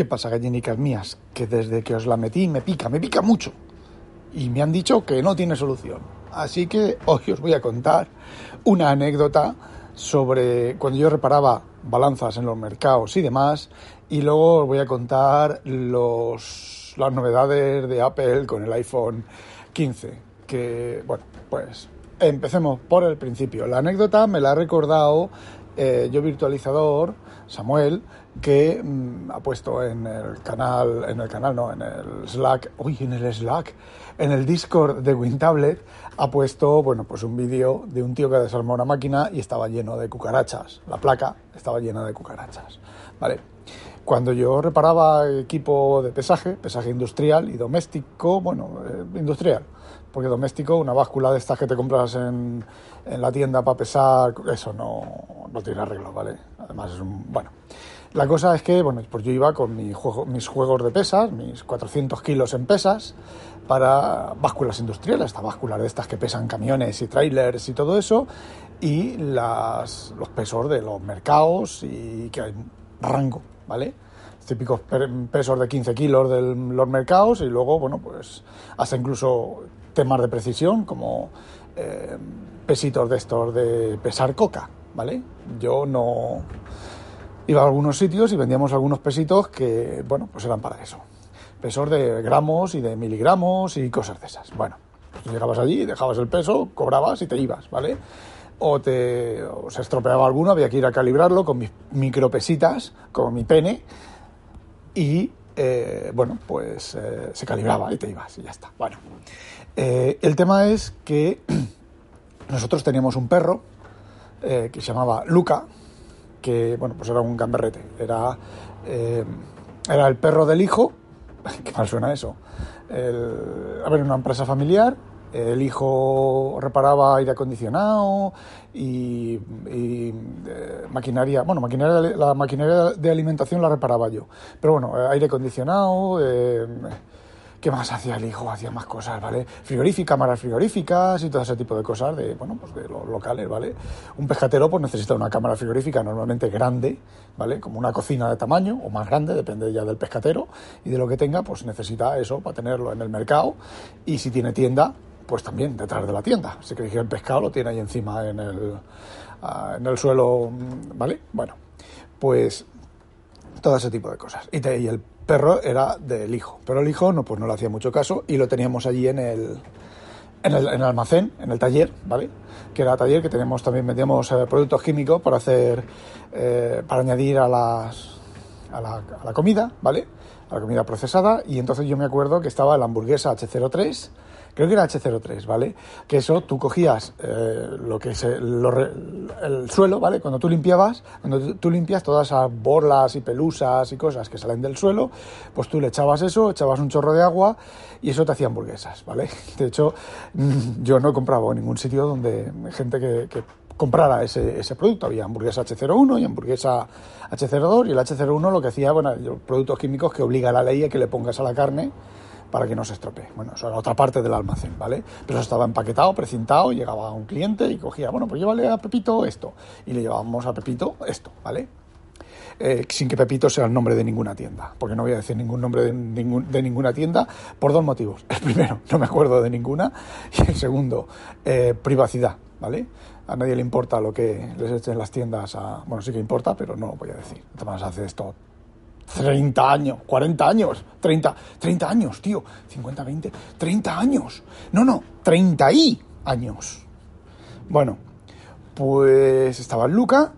¿Qué pasa, gallinicas mías? Que desde que os la metí me pica, me pica mucho. Y me han dicho que no tiene solución. Así que hoy os voy a contar una anécdota sobre cuando yo reparaba balanzas en los mercados y demás. Y luego os voy a contar los, las novedades de Apple con el iPhone 15. Que, bueno, pues empecemos por el principio. La anécdota me la ha recordado eh, yo virtualizador, Samuel, que mm, ha puesto en el canal, en el canal no, en el Slack, uy, en el Slack, en el Discord de WinTablet, ha puesto, bueno, pues un vídeo de un tío que desarmó una máquina y estaba lleno de cucarachas. La placa estaba llena de cucarachas, ¿vale? Cuando yo reparaba equipo de pesaje, pesaje industrial y doméstico, bueno, eh, industrial, porque doméstico, una báscula de estas que te compras en, en la tienda para pesar, eso no, no tiene arreglo, ¿vale? Además es un, bueno. La cosa es que, bueno, pues yo iba con mi juego, mis juegos de pesas, mis 400 kilos en pesas, para básculas industriales, estas básculas de estas que pesan camiones y trailers y todo eso, y las, los pesos de los mercados y que hay rango, ¿vale? Típicos pesos de 15 kilos de los mercados y luego, bueno, pues hasta incluso temas de precisión como eh, pesitos de estos de pesar coca, ¿vale? Yo no iba a algunos sitios y vendíamos algunos pesitos que, bueno, pues eran para eso. Pesos de gramos y de miligramos y cosas de esas. Bueno, pues llegabas allí, dejabas el peso, cobrabas y te ibas, ¿vale? O, te, se estropeaba alguno, había que ir a calibrarlo con mis micropesitas, como mi pene, y eh, bueno, pues eh, se calibraba y te ibas y ya está. Bueno, eh, el tema es que nosotros teníamos un perro que se llamaba Luca, que bueno, pues era un gamberrete, era, era el perro del hijo, qué mal suena eso, el, a ver, una empresa familiar el hijo reparaba aire acondicionado y, eh, maquinaria, bueno, maquinaria, la maquinaria de alimentación la reparaba yo. Pero bueno, aire acondicionado, eh, ¿qué más hacía el hijo? Hacía más cosas, ¿vale? Frigorífica, cámaras frigoríficas y todo ese tipo de cosas de, bueno, pues de los locales, ¿vale? Un pescatero pues necesita una cámara frigorífica normalmente grande, ¿vale? Como una cocina de tamaño o más grande, depende ya del pescatero y de lo que tenga, pues necesita eso para tenerlo en el mercado y si tiene tienda, pues también detrás de la tienda. Así que el pescado lo tiene ahí encima en el, ah, en el suelo, ¿vale? Bueno, pues todo ese tipo de cosas. Y, y, el perro era del hijo, pero el hijo no, pues no le hacía mucho caso y lo teníamos allí en el, en el, en el almacén, en el taller, ¿vale? Que era taller que tenemos también, vendíamos eh, productos químicos para hacer, eh, para añadir a las, a la, a la comida, ¿vale? A la comida procesada y entonces yo me acuerdo que estaba la hamburguesa H03 creo que era H03, ¿vale? Que eso tú cogías eh, lo que es el suelo, ¿vale? Cuando tú limpiabas, cuando tú limpias todas esas borlas y pelusas y cosas que salen del suelo, pues tú le echabas eso, echabas un chorro de agua y eso te hacía hamburguesas, ¿vale? De hecho, yo no he comprado en ningún sitio donde gente que, que comprara ese, ese, producto. Había hamburguesa H01 y hamburguesa H02 y el H01 lo que hacía, bueno, productos químicos que obliga a la ley a que le pongas a la carne para que no se estropee. Bueno, eso era otra parte del almacén, ¿vale? Pero eso estaba empaquetado, precintado, llegaba un cliente y cogía, bueno, pues llévale a Pepito esto. Y le llevábamos a Pepito esto, ¿vale? Eh, sin que Pepito sea el nombre de ninguna tienda, porque no voy a decir ningún nombre de, de ninguna tienda por dos motivos. El primero, no me acuerdo de ninguna, y el segundo, eh, privacidad, ¿vale? A nadie le importa lo que les echen las tiendas a... Bueno, sí que importa, pero no lo voy a decir. Además hace esto 30 años, 40 años, 30, 30 años, tío, 50, 20, 30 años. No, no, 30 y años. Bueno, pues estaba el Luca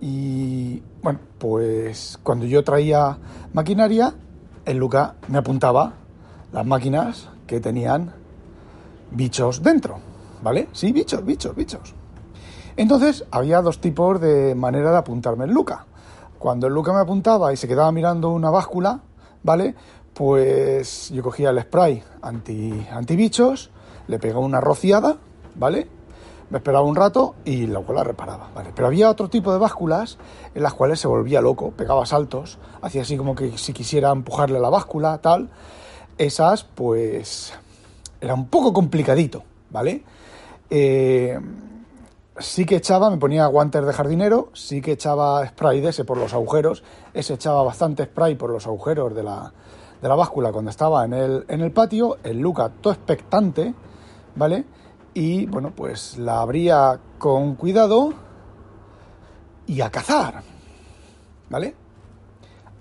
y bueno, pues cuando yo traía maquinaria, el Luca me apuntaba las máquinas que tenían bichos dentro, ¿vale? Sí, bichos, bichos, bichos. Entonces había dos tipos de manera de apuntarme el Luca. Cuando el Luca me apuntaba y se quedaba mirando una báscula, ¿vale? Pues yo cogía el spray anti, antibichos, le pegaba una rociada, ¿vale? Me esperaba un rato y luego la reparaba, ¿vale? Pero había otro tipo de básculas en las cuales se volvía loco, pegaba saltos, hacía así como que si quisiera empujarle la báscula, tal. Esas, pues, era un poco complicadito, ¿vale? Eh, sí que echaba, me ponía guantes de jardinero, sí que echaba spray de ese por los agujeros, ese echaba bastante spray por los agujeros de la, de la báscula cuando estaba en el, en el patio, el Luca todo expectante, ¿vale? Y bueno, pues la abría con cuidado y a cazar, ¿vale?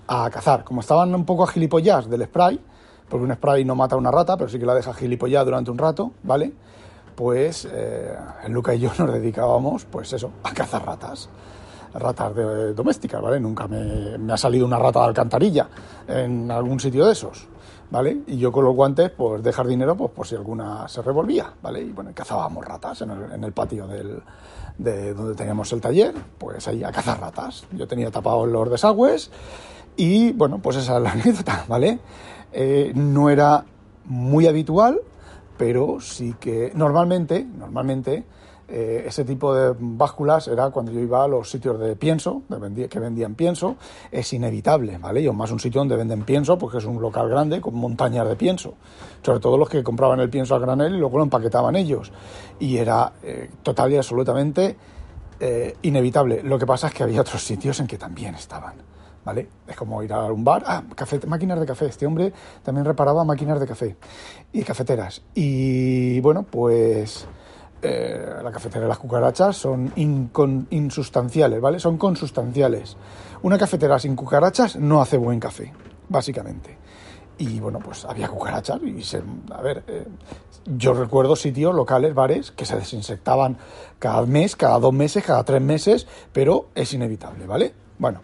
A cazar. Como estaban un poco a gilipollas del spray, porque un spray no mata a una rata, pero sí que la deja gilipollas durante un rato, ¿vale? Pues Luca y yo nos dedicábamos, pues eso, a cazar ratas ratas de, domésticas, ¿vale? Nunca me, ha salido una rata de alcantarilla en algún sitio de esos, ¿vale? Y yo con los guantes, pues de jardinero, pues por si alguna se revolvía, ¿vale? Y bueno, cazábamos ratas en el, en el patio del, de donde teníamos el taller, pues ahí a cazar ratas. Yo tenía tapados los desagües y bueno, pues esa es la anécdota, ¿vale? Eh, no era muy habitual, pero sí que normalmente, normalmente eh, ese tipo de básculas era cuando yo iba a los sitios de pienso, de que vendían pienso, es inevitable, ¿vale? Y más un sitio donde venden pienso, porque es un local grande con montañas de pienso, sobre todo los que compraban el pienso a granel y luego lo empaquetaban ellos. Y era eh, total y absolutamente eh, inevitable. Lo que pasa es que había otros sitios en que también estaban. ¿Vale? Es como ir a un bar, ah, café, máquinas de café. Este hombre también reparaba máquinas de café y cafeteras. Y bueno, pues eh, la cafetera y las cucarachas son insustanciales, ¿vale? Son consustanciales. Una cafetera sin cucarachas no hace buen café, básicamente. Y bueno, pues había cucarachas y se, a ver, eh, yo recuerdo sitios, locales, bares, que se desinsectaban cada mes, cada dos meses, cada tres meses, pero es inevitable, ¿vale? Bueno,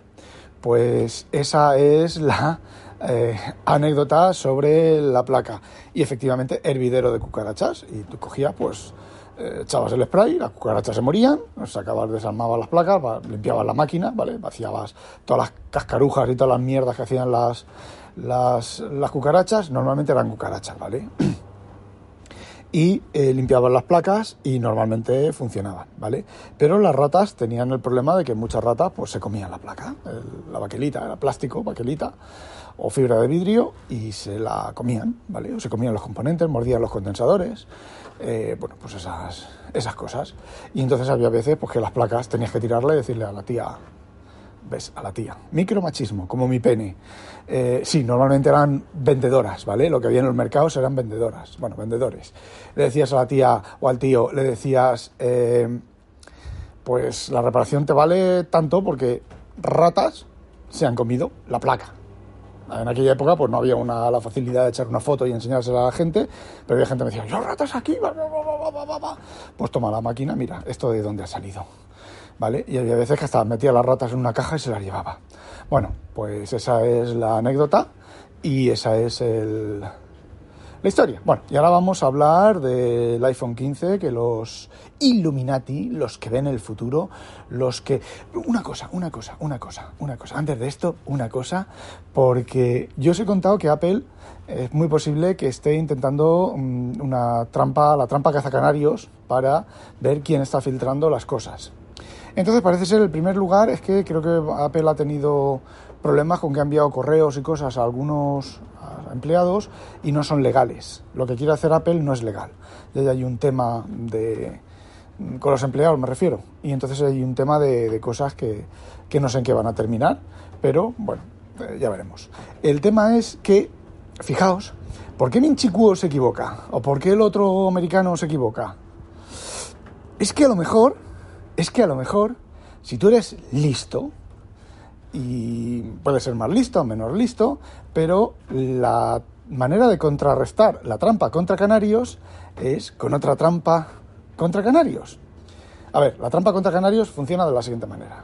pues esa es la eh, anécdota sobre la placa. Y efectivamente, hervidero de cucarachas. Y tú cogías, pues, eh, echabas el spray, las cucarachas se morían, sacabas, desarmabas las placas, limpiabas la máquina, ¿vale? Vaciabas todas las cascarujas y todas las mierdas que hacían las, las, las cucarachas, normalmente eran cucarachas, ¿vale? Y eh, limpiaban las placas y normalmente funcionaban, ¿vale? Pero las ratas tenían el problema de que muchas ratas pues se comían la placa, la baquelita, era plástico, baquelita o fibra de vidrio y se la comían, ¿vale? O se comían los componentes, mordían los condensadores, eh, bueno, pues esas, esas cosas. Y entonces había veces pues, que las placas tenías que tirarle y decirle a la tía, ves, a la tía, micromachismo, como mi pene. Eh, sí, normalmente eran vendedoras, ¿vale? Lo que había en los mercados eran vendedoras, bueno, vendedores. Le decías a la tía o al tío, le decías, eh, pues la reparación te vale tanto porque ratas se han comido la placa. En aquella época pues no había una, la facilidad de echar una foto y enseñársela a la gente, pero había gente que me decía, yo ratas aquí, pues toma la máquina, mira, esto de dónde ha salido. ¿Vale? Y había veces que hasta metía las ratas en una caja y se las llevaba. Bueno, pues esa es la anécdota y esa es el, la historia. Bueno, y ahora vamos a hablar del iPhone 15, que los Illuminati, los que ven el futuro, los que... Una cosa, una cosa, una cosa, una cosa. Antes de esto, una cosa, porque yo os he contado que Apple es muy posible que esté intentando mm, una trampa, la trampa cazacanarios, para ver quién está filtrando las cosas. Entonces parece ser el primer lugar es que creo que Apple ha tenido problemas con que ha enviado correos y cosas a algunos empleados y no son legales. Lo que quiere hacer Apple no es legal. Y hay un tema de con los empleados me refiero. Y entonces hay un tema de, cosas que, que, no sé en qué van a terminar, pero bueno, eh, ya veremos. El tema es que, fijaos, ¿por qué Minchicuo se equivoca? ¿O por qué el otro americano se equivoca? Es que a lo mejor, es que a lo mejor, si tú eres listo, y puede ser más listo o menos listo, pero la manera de contrarrestar la trampa contra canarios es con otra trampa contra canarios. A ver, la trampa contra canarios funciona de la siguiente manera.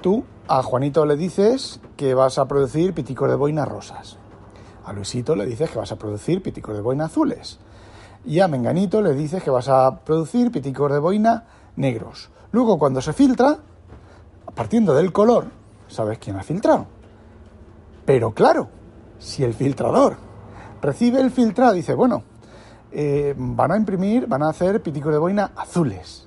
Tú a Juanito le dices que vas a producir piticos de boina rosas. A Luisito le dices que vas a producir piticos de boina azules. Y a Menganito le dices que vas a producir piticos de boina negros. Luego, cuando se filtra, partiendo del color, sabes quién ha filtrado. Pero claro, Si el filtrador recibe el filtrado, dice, bueno, eh, van a imprimir, van a hacer piticos de boina azules.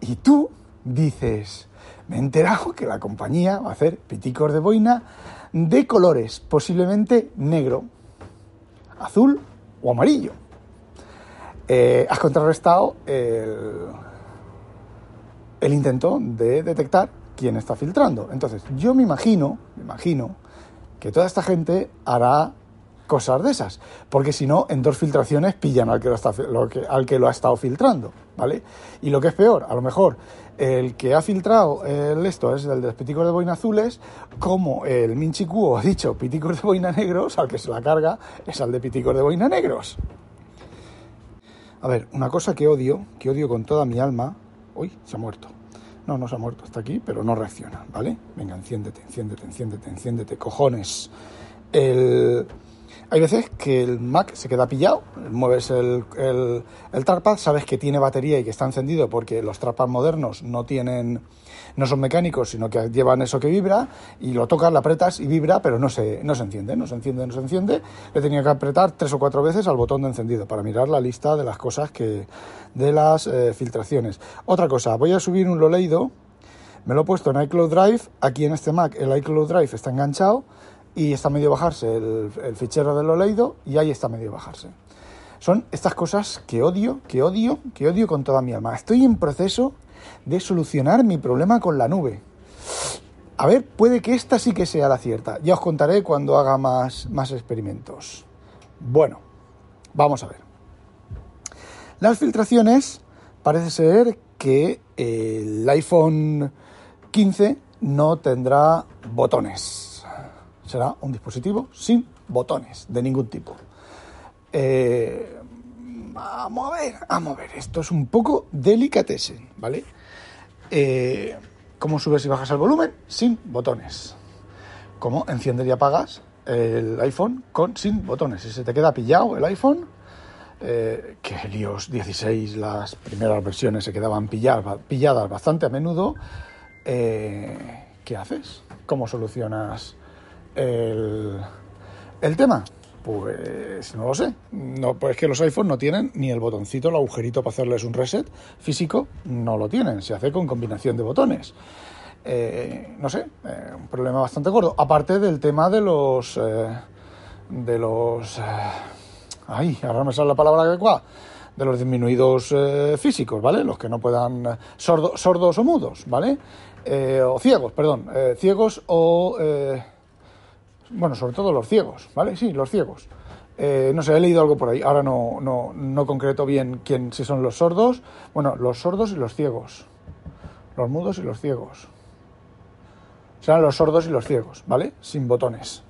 Y tú dices, me he enterado que la compañía va a hacer piticos de boina de colores, posiblemente negro, azul o amarillo. Eh, has contrarrestado el, el intento de detectar quién está filtrando. Entonces, yo me imagino, me imagino que toda esta gente hará cosas de esas, porque si no, en dos filtraciones pillan al que lo, está, al que lo ha estado filtrando, ¿vale? Y lo que es peor, a lo mejor el que ha filtrado el esto es el de los piticos de boina azules, como el Minchi ha dicho piticos de boina negros, al que se la carga es al de piticos de boina negros. A ver, una cosa que odio, que odio con toda mi alma, uy, se ha muerto. No, no se ha muerto, está aquí, pero no reacciona, ¿vale? Venga, enciéndete, enciéndete, enciéndete, enciéndete, cojones. El hay veces que el Mac se queda pillado, mueves el, el, el sabes que tiene batería y que está encendido porque los trackpads modernos no tienen, no son mecánicos, sino que llevan eso que vibra y lo tocas, lo apretas y vibra, pero no se, no se enciende, no se enciende, no se enciende. Le tenía que apretar tres o cuatro veces al botón de encendido para mirar la lista de las cosas que, de las eh, filtraciones. Otra cosa, voy a subir un Loleido, me lo he puesto en iCloud Drive, aquí en este Mac el iCloud Drive está enganchado y está medio bajarse el, fichero de lo leído y ahí está medio bajarse. Son estas cosas que odio, que odio, que odio con toda mi alma. Estoy en proceso de solucionar mi problema con la nube. A ver, puede que esta sí que sea la cierta. Ya os contaré cuando haga más, más experimentos. Bueno, vamos a ver. Las filtraciones parece ser que el iPhone 15 no tendrá botones será un dispositivo sin botones de ningún tipo. Eh, vamos a ver, vamos a ver, esto es un poco delicatessen, ¿vale? Eh, ¿Cómo subes y bajas el volumen? Sin botones. ¿Cómo enciendes y apagas el iPhone sin botones? Si se te queda pillado el iPhone, eh, que el iOS 16, las primeras versiones se quedaban pilladas, bastante a menudo, ¿qué haces? ¿Cómo solucionas el, tema? Pues no lo sé. No, pues es que los iPhones no tienen ni el botoncito, el agujerito para hacerles un reset físico, no lo tienen. Se hace con combinación de botones. Eh, no sé, eh, un problema bastante gordo. Aparte del tema de los. Eh, de los. ay, ahora me la palabra adecuada. De los disminuidos físicos, ¿vale? Los que no puedan. sordos o mudos, ¿vale? o ciegos, perdón. ciegos o bueno, sobre todo los ciegos, ¿vale? Sí, los ciegos. Eh, no sé, he leído algo por ahí. Ahora no, no, no concreto bien quién, si son los sordos. Bueno, los sordos y los ciegos. Los mudos y los ciegos. Serán los sordos y los ciegos, ¿vale? Sin botones.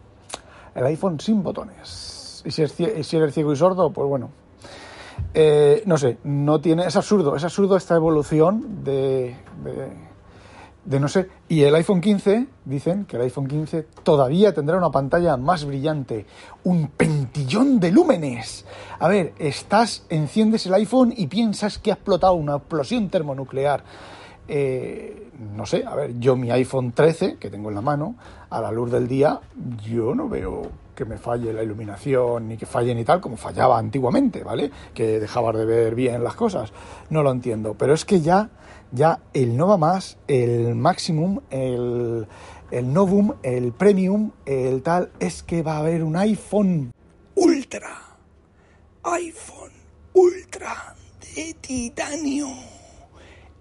El iPhone sin botones. Y si, es, si eres ciego y sordo, pues bueno. Eh, no sé, no tiene. Es absurdo, es absurdo esta evolución de de no sé. Y el iPhone 15, dicen que el iPhone 15 todavía tendrá una pantalla más brillante, un pentillón de lúmenes. A ver, estás, enciendes el iPhone y piensas que ha explotado una explosión termonuclear. Eh, no sé, a ver, yo mi iPhone 13, que tengo en la mano, a la luz del día, yo no veo que me falle la iluminación ni que falle ni tal como fallaba antiguamente, ¿vale? Que dejabas de ver bien las cosas. No lo entiendo, pero es que ya ya el Nova Más, el Maximum, el, el Novum, el Premium, el tal, es que va a haber un iPhone Ultra. iPhone Ultra de titanio.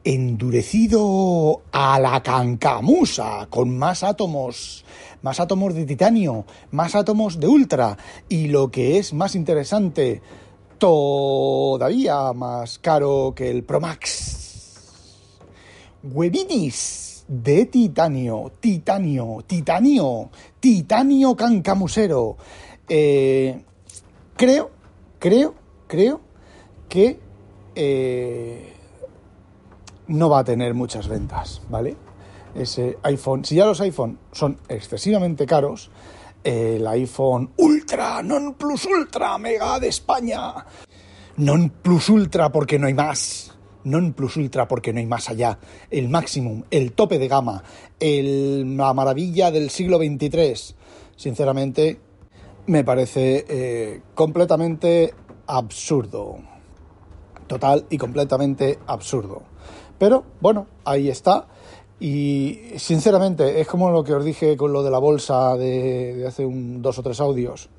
Endurecido a la cancamusa, con más átomos, más átomos de titanio, más átomos de ultra. Y lo que es más interesante, todavía más caro que el Pro Max huevinis de titanio, titanio, titanio, titanio cancamusero. Eh, creo, creo, creo que eh, no va a tener muchas ventas, ¿vale? Ese iPhone, si ya los iPhone son excesivamente caros, el iPhone Ultra, Non Plus Ultra, Mega de España, Non Plus Ultra porque no hay más non plus ultra porque no hay más allá, el máximo, el tope de gama, la maravilla del siglo XXIII. Sinceramente, me parece eh, completamente absurdo. Total y completamente absurdo. Pero bueno, ahí está. Y sinceramente, es como lo que os dije con lo de la bolsa de, hace un, dos o tres audios.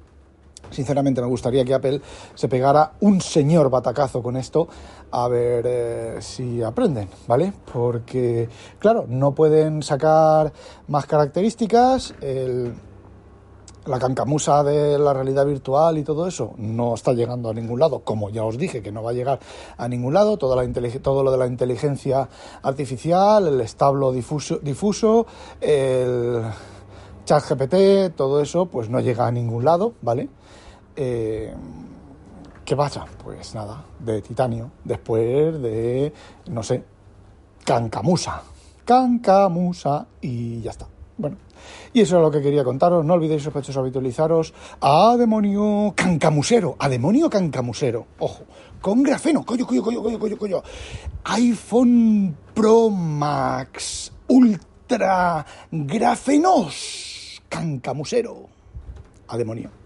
Sinceramente, me gustaría que Apple se pegara un señor batacazo con esto, a ver eh, si aprenden, ¿vale? Porque, claro, no pueden sacar más características. El, la cancamusa de la realidad virtual y todo eso no está llegando a ningún lado, como ya os dije que no va a llegar a ningún lado, todo lo de la inteligencia artificial, el establo difuso, difuso el chat GPT, todo eso pues no llega a ningún lado, ¿vale? Eh, ¿Qué pasa? Pues nada, de titanio, después de, no sé, cancamusa, cancamusa y ya está. Bueno, y eso es lo que quería contaros. No olvidéis, sospechosos, habitualizaros a demonio cancamusero. A demonio cancamusero. Ojo, con grafeno. Coño, coño, coño, coño, coño, coño. iPhone Pro Max Ultra Grafenos. Cancamusero. A demonio.